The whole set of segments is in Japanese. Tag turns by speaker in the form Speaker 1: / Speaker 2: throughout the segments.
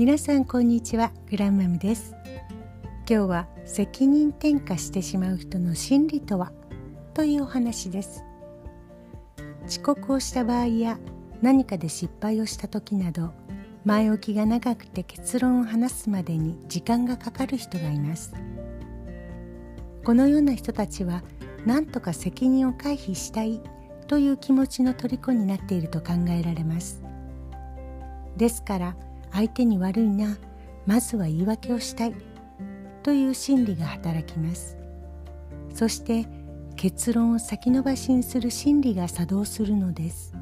Speaker 1: 皆さんこんにちは。グランマムです。今日は責任転嫁してしまう人の心理とは？というお話です。遅刻をした場合や何かで失敗をした時など前置きが長くて結論を話すまでに時間がかかる人がいます。このような人たちは何とか責任を回避したいという気持ちの虜になっていると考えられます。ですから相手に悪いなまずは言い訳をしたいという心理が働きます。そして結論を先延ばしにする心理が作動するのです。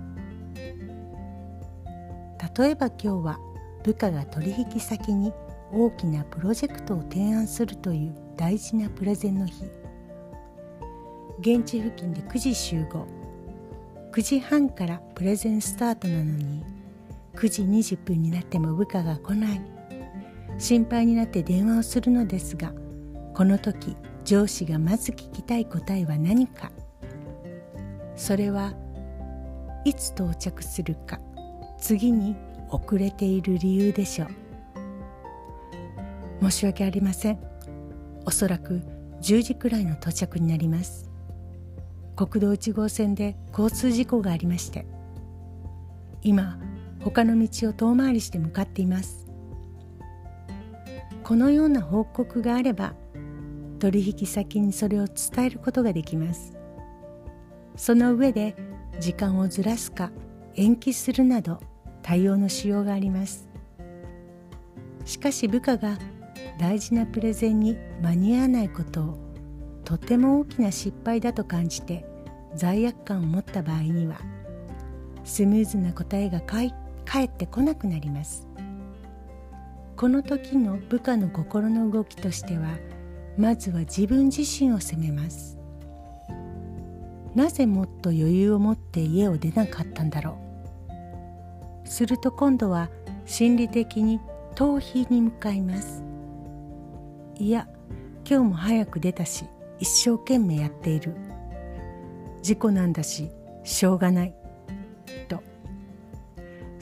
Speaker 1: 例えば今日は部下が取引先に大きなプロジェクトを提案するという大事なプレゼンの日。現地付近で9時集合。9時半からプレゼンスタートなのに9時20分になっても部下が来ない。心配になって電話をするのですがこの時上司がまず聞きたい答えは何か。それはいつ到着するか次に遅れている理由でしょう。申し訳ありません。おそらく10時くらいの到着になります。国道1号線で交通事故がありまして今他の道を遠回りして向かっています。このような報告があれば取引先にそれを伝えることができます。その上で時間をずらすか延期するなど対応のしようがあります。しかし部下が大事なプレゼンに間に合わないことをとても大きな失敗だと感じて罪悪感を持った場合にはスムーズな答えが返っ帰ってこなくなります。この時の部下の心の動きとしてはまずは自分自身を責めます。なぜもっと余裕を持って家を出なかったんだろう。すると今度は心理的に逃避に向かいます。いや今日も早く出たし一生懸命やっている。事故なんだししょうがない。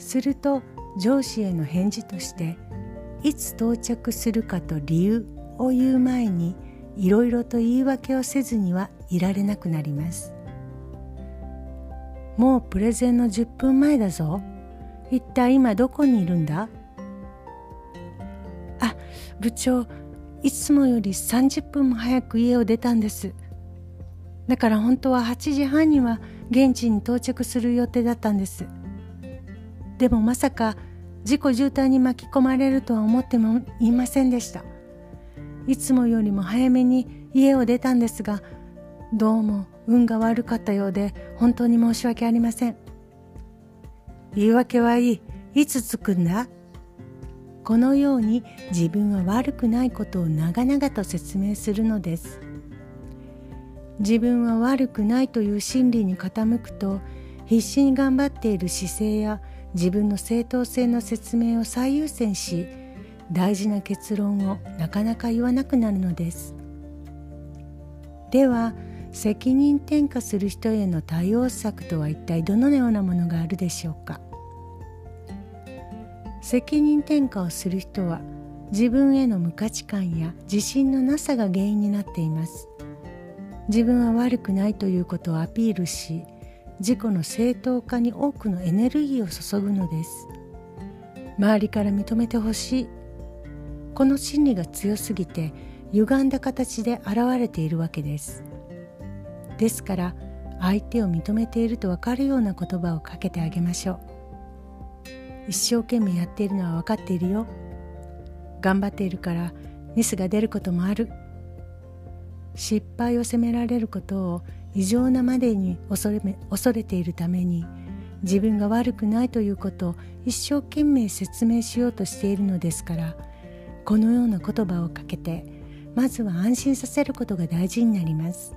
Speaker 1: すると上司への返事としていつ到着するかと理由を言う前にいろいろと言い訳をせずにはいられなくなります。もうプレゼンの10分前だぞ。一体今どこにいるんだ？あ部長いつもより30分も早く家を出たんです。だから本当は8時半には現地に到着する予定だったんです。でもまさか事故渋滞に巻き込まれるとは思ってもいませんでした。いつもよりも早めに家を出たんですがどうも運が悪かったようで本当に申し訳ありません。言い訳はいい。いつ着くんだ？このように自分は悪くないことを長々と説明するのです。自分は悪くないという心理に傾くと必死に頑張っている姿勢や自分の正当性の説明を最優先し大事な結論をなかなか言わなくなるのです。では責任転嫁する人への対応策とは一体どのようなものがあるでしょうか。責任転嫁をする人は自分への無価値観や自信のなさが原因になっています。自分は悪くないということをアピールし自己の正当化に多くのエネルギーを注ぐのです。周りから認めてほしい。この心理が強すぎて歪んだ形で現れているわけです。ですから相手を認めていると分かるような言葉をかけてあげましょう。一生懸命やっているのは分かっているよ。頑張っているからミスが出ることもある。失敗を責められることを異常なまでに恐れ恐れているために自分が悪くないということを一生懸命説明しようとしているのですからこのような言葉をかけてまずは安心させることが大事になります。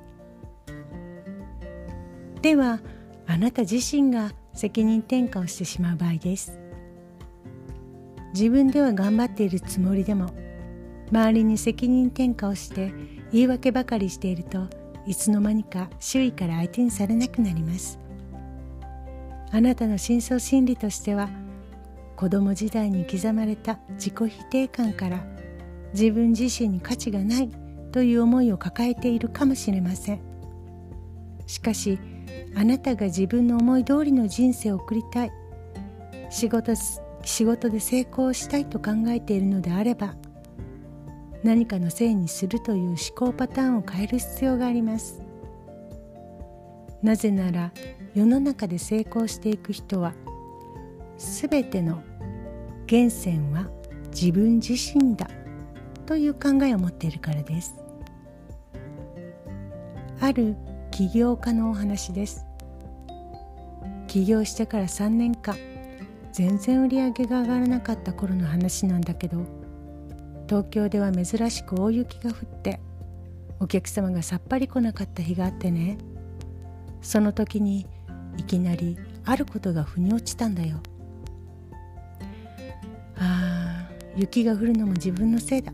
Speaker 1: ではあなた自身が責任転嫁をしてしまう場合です。自分では頑張っているつもりでも周りに責任転嫁をして言い訳ばかりしているといつの間にか周囲から相手にされなくなります。あなたの深層心理としては子供時代に刻まれた自己否定感から自分自身に価値がないという思いを抱えているかもしれません。しかしあなたが自分の思い通りの人生を送りたい仕事仕事で成功したいと考えているのであれば何かのせいにするという思考パターンを変える必要があります。なぜなら世の中で成功していく人は全ての源泉は自分自身だという考えを持っているからです。ある起業家のお話です。起業してから3年間全然売り上げが上がらなかった頃の話なんだけど東京では珍しく大雪が降ってお客様がさっぱり来なかった日があってね。その時にいきなりあることが腑に落ちたんだよ。ああ雪が降るのも自分のせいだ。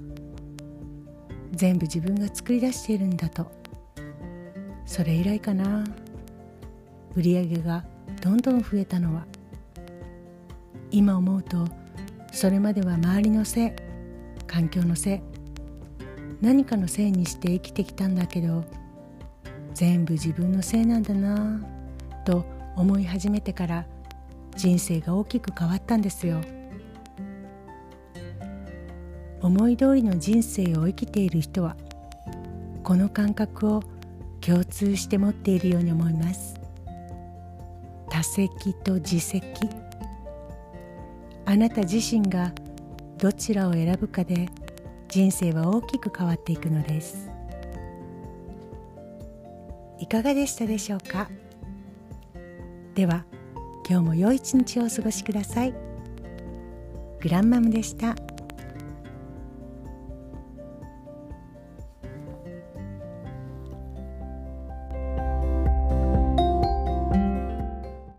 Speaker 1: 全部自分が作り出しているんだと。それ以来かな。売り上げがどんどん増えたのは。今思うとそれまでは周りのせい。環境のせい何かのせいにして生きてきたんだけど全部自分のせいなんだなと思い始めてから人生が大きく変わったんですよ。思い通りの人生を生きている人はこの感覚を共通して持っているように思います。多責と自責あなた自身がどちらを選ぶかで人生は大きく変わっていくのです。いかがでしたでしょうか？では今日も良い一日をお過ごしください。グランマムでした。